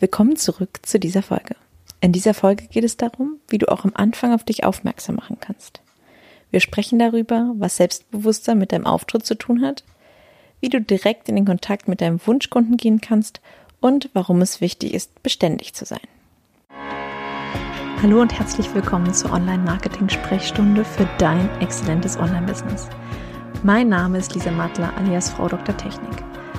Willkommen zurück zu dieser Folge. In dieser Folge geht es darum, wie du auch am Anfang auf dich aufmerksam machen kannst. Wir sprechen darüber, was Selbstbewusstsein mit deinem Auftritt zu tun hat, wie du direkt in den Kontakt mit deinem Wunschkunden gehen kannst und warum es wichtig ist, beständig zu sein. Hallo und herzlich willkommen zur Online-Marketing-Sprechstunde für dein exzellentes Online-Business. Mein Name ist Lisa Matler alias Frau Dr. Technik.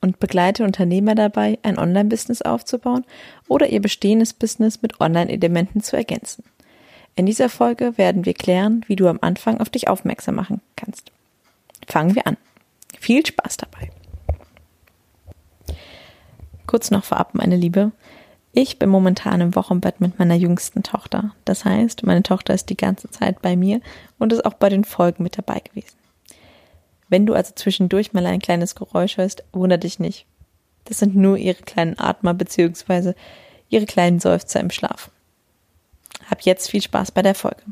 und begleite Unternehmer dabei, ein Online-Business aufzubauen oder ihr bestehendes Business mit Online-Elementen zu ergänzen. In dieser Folge werden wir klären, wie du am Anfang auf dich aufmerksam machen kannst. Fangen wir an. Viel Spaß dabei. Kurz noch vorab, meine Liebe. Ich bin momentan im Wochenbett mit meiner jüngsten Tochter. Das heißt, meine Tochter ist die ganze Zeit bei mir und ist auch bei den Folgen mit dabei gewesen. Wenn du also zwischendurch mal ein kleines Geräusch hörst, wunder dich nicht. Das sind nur ihre kleinen Atmer bzw. ihre kleinen Seufzer im Schlaf. Hab jetzt viel Spaß bei der Folge.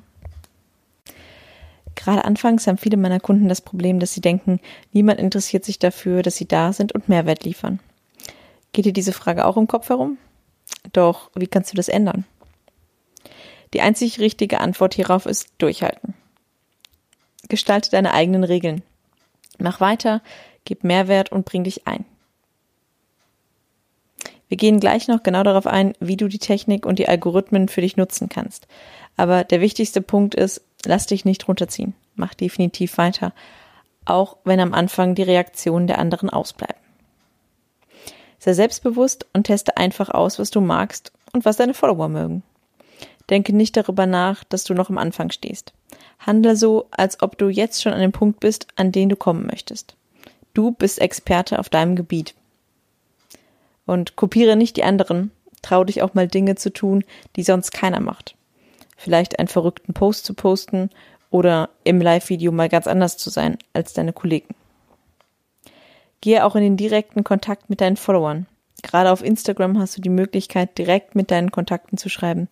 Gerade anfangs haben viele meiner Kunden das Problem, dass sie denken, niemand interessiert sich dafür, dass sie da sind und Mehrwert liefern. Geht dir diese Frage auch im Kopf herum? Doch, wie kannst du das ändern? Die einzig richtige Antwort hierauf ist durchhalten. Gestalte deine eigenen Regeln. Mach weiter, gib Mehrwert und bring dich ein. Wir gehen gleich noch genau darauf ein, wie du die Technik und die Algorithmen für dich nutzen kannst. Aber der wichtigste Punkt ist, lass dich nicht runterziehen. Mach definitiv weiter, auch wenn am Anfang die Reaktionen der anderen ausbleiben. Sei selbstbewusst und teste einfach aus, was du magst und was deine Follower mögen. Denke nicht darüber nach, dass du noch am Anfang stehst. Handle so, als ob du jetzt schon an dem Punkt bist, an den du kommen möchtest. Du bist Experte auf deinem Gebiet. Und kopiere nicht die anderen. Trau dich auch mal Dinge zu tun, die sonst keiner macht. Vielleicht einen verrückten Post zu posten oder im Live-Video mal ganz anders zu sein als deine Kollegen. Gehe auch in den direkten Kontakt mit deinen Followern. Gerade auf Instagram hast du die Möglichkeit, direkt mit deinen Kontakten zu schreiben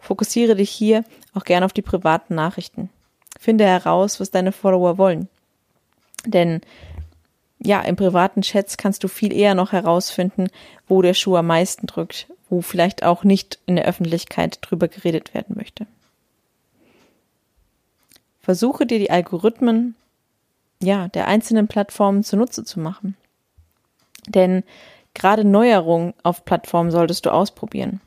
Fokussiere dich hier auch gern auf die privaten Nachrichten. Finde heraus, was deine Follower wollen. Denn ja, im privaten Chats kannst du viel eher noch herausfinden, wo der Schuh am meisten drückt, wo vielleicht auch nicht in der Öffentlichkeit drüber geredet werden möchte. Versuche dir die Algorithmen ja, der einzelnen Plattformen zunutze zu machen. Denn gerade Neuerungen auf Plattformen solltest du ausprobieren.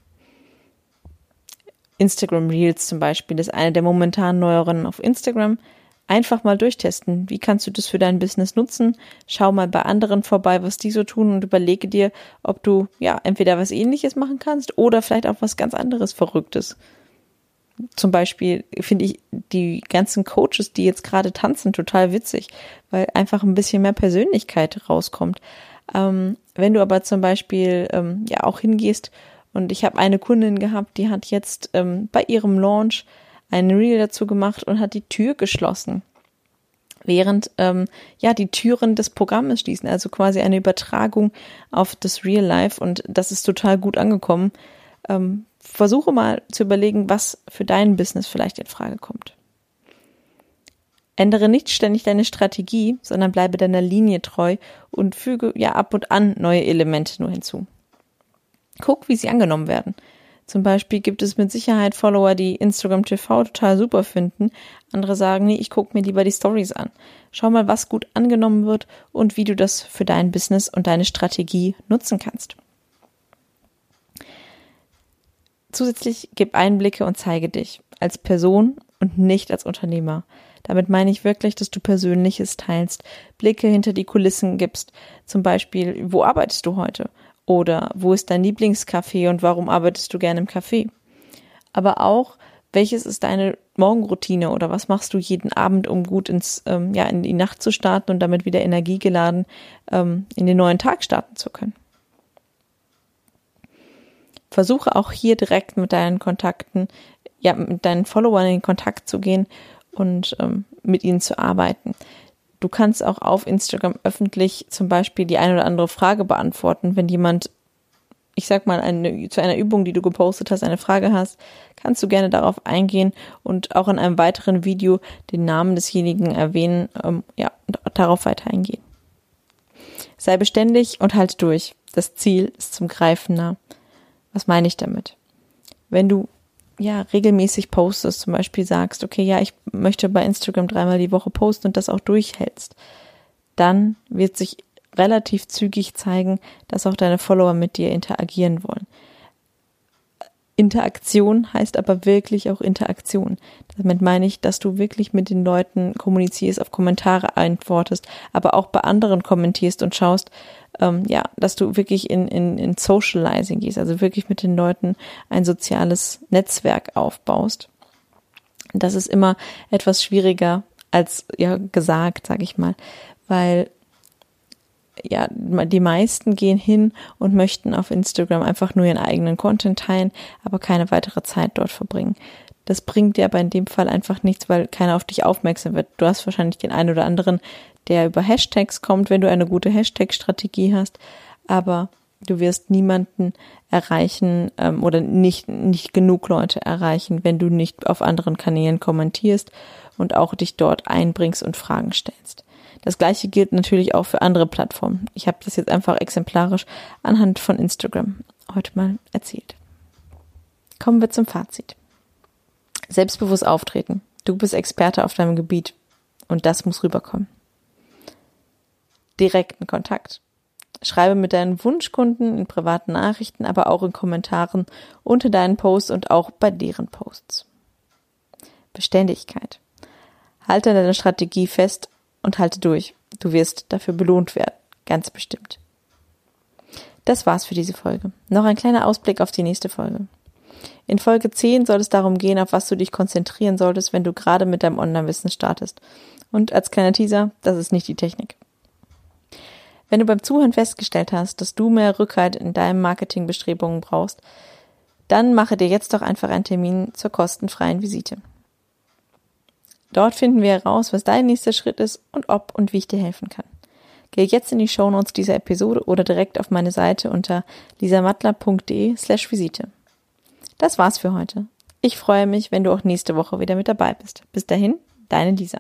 Instagram Reels zum Beispiel ist eine der momentan neueren auf Instagram. Einfach mal durchtesten. Wie kannst du das für dein Business nutzen? Schau mal bei anderen vorbei, was die so tun und überlege dir, ob du ja entweder was ähnliches machen kannst oder vielleicht auch was ganz anderes Verrücktes. Zum Beispiel finde ich die ganzen Coaches, die jetzt gerade tanzen, total witzig, weil einfach ein bisschen mehr Persönlichkeit rauskommt. Ähm, wenn du aber zum Beispiel ähm, ja auch hingehst und ich habe eine Kundin gehabt, die hat jetzt ähm, bei ihrem Launch einen Reel dazu gemacht und hat die Tür geschlossen. Während ähm, ja die Türen des Programmes schließen, also quasi eine Übertragung auf das Real Life und das ist total gut angekommen. Ähm, versuche mal zu überlegen, was für dein Business vielleicht in Frage kommt. Ändere nicht ständig deine Strategie, sondern bleibe deiner Linie treu und füge ja ab und an neue Elemente nur hinzu. Guck, wie sie angenommen werden. Zum Beispiel gibt es mit Sicherheit Follower, die Instagram TV total super finden. Andere sagen, nee, ich gucke mir lieber die Stories an. Schau mal, was gut angenommen wird und wie du das für dein Business und deine Strategie nutzen kannst. Zusätzlich gib Einblicke und zeige dich als Person und nicht als Unternehmer. Damit meine ich wirklich, dass du Persönliches teilst, Blicke hinter die Kulissen gibst. Zum Beispiel, wo arbeitest du heute? Oder wo ist dein Lieblingscafé und warum arbeitest du gerne im Café? Aber auch, welches ist deine Morgenroutine oder was machst du jeden Abend, um gut ins, ähm, ja, in die Nacht zu starten und damit wieder energiegeladen ähm, in den neuen Tag starten zu können? Versuche auch hier direkt mit deinen Kontakten ja, mit deinen Followern in Kontakt zu gehen und ähm, mit ihnen zu arbeiten. Du kannst auch auf Instagram öffentlich zum Beispiel die eine oder andere Frage beantworten, wenn jemand ich sag mal, eine, zu einer Übung, die du gepostet hast, eine Frage hast, kannst du gerne darauf eingehen und auch in einem weiteren Video den Namen desjenigen erwähnen, ähm, ja, und darauf weiter eingehen. Sei beständig und halt durch. Das Ziel ist zum Greifen nah. Was meine ich damit? Wenn du ja regelmäßig postest, zum Beispiel sagst, okay, ja, ich möchte bei Instagram dreimal die Woche posten und das auch durchhältst, dann wird sich relativ zügig zeigen, dass auch deine Follower mit dir interagieren wollen. Interaktion heißt aber wirklich auch Interaktion. Damit meine ich, dass du wirklich mit den Leuten kommunizierst, auf Kommentare antwortest, aber auch bei anderen kommentierst und schaust, ähm, ja, dass du wirklich in, in, in Socializing gehst, also wirklich mit den Leuten ein soziales Netzwerk aufbaust. Das ist immer etwas schwieriger als ja gesagt, sag ich mal, weil ja, die meisten gehen hin und möchten auf Instagram einfach nur ihren eigenen Content teilen, aber keine weitere Zeit dort verbringen. Das bringt dir aber in dem Fall einfach nichts, weil keiner auf dich aufmerksam wird. Du hast wahrscheinlich den einen oder anderen, der über Hashtags kommt, wenn du eine gute Hashtag-Strategie hast, aber du wirst niemanden erreichen ähm, oder nicht, nicht genug Leute erreichen, wenn du nicht auf anderen Kanälen kommentierst und auch dich dort einbringst und Fragen stellst. Das gleiche gilt natürlich auch für andere Plattformen. Ich habe das jetzt einfach exemplarisch anhand von Instagram heute mal erzählt. Kommen wir zum Fazit. Selbstbewusst auftreten. Du bist Experte auf deinem Gebiet und das muss rüberkommen. Direkten Kontakt. Schreibe mit deinen Wunschkunden in privaten Nachrichten, aber auch in Kommentaren unter deinen Posts und auch bei deren Posts. Beständigkeit. Halte deine Strategie fest und halte durch. Du wirst dafür belohnt werden. Ganz bestimmt. Das war's für diese Folge. Noch ein kleiner Ausblick auf die nächste Folge. In Folge 10 soll es darum gehen, auf was du dich konzentrieren solltest, wenn du gerade mit deinem Online-Wissen startest. Und als kleiner Teaser, das ist nicht die Technik. Wenn du beim Zuhören festgestellt hast, dass du mehr Rückhalt in deinen Marketingbestrebungen brauchst, dann mache dir jetzt doch einfach einen Termin zur kostenfreien Visite. Dort finden wir heraus, was dein nächster Schritt ist und ob und wie ich dir helfen kann. Gehe jetzt in die Shownotes dieser Episode oder direkt auf meine Seite unter lisamattler.de slash Visite. Das war's für heute. Ich freue mich, wenn du auch nächste Woche wieder mit dabei bist. Bis dahin, deine Lisa.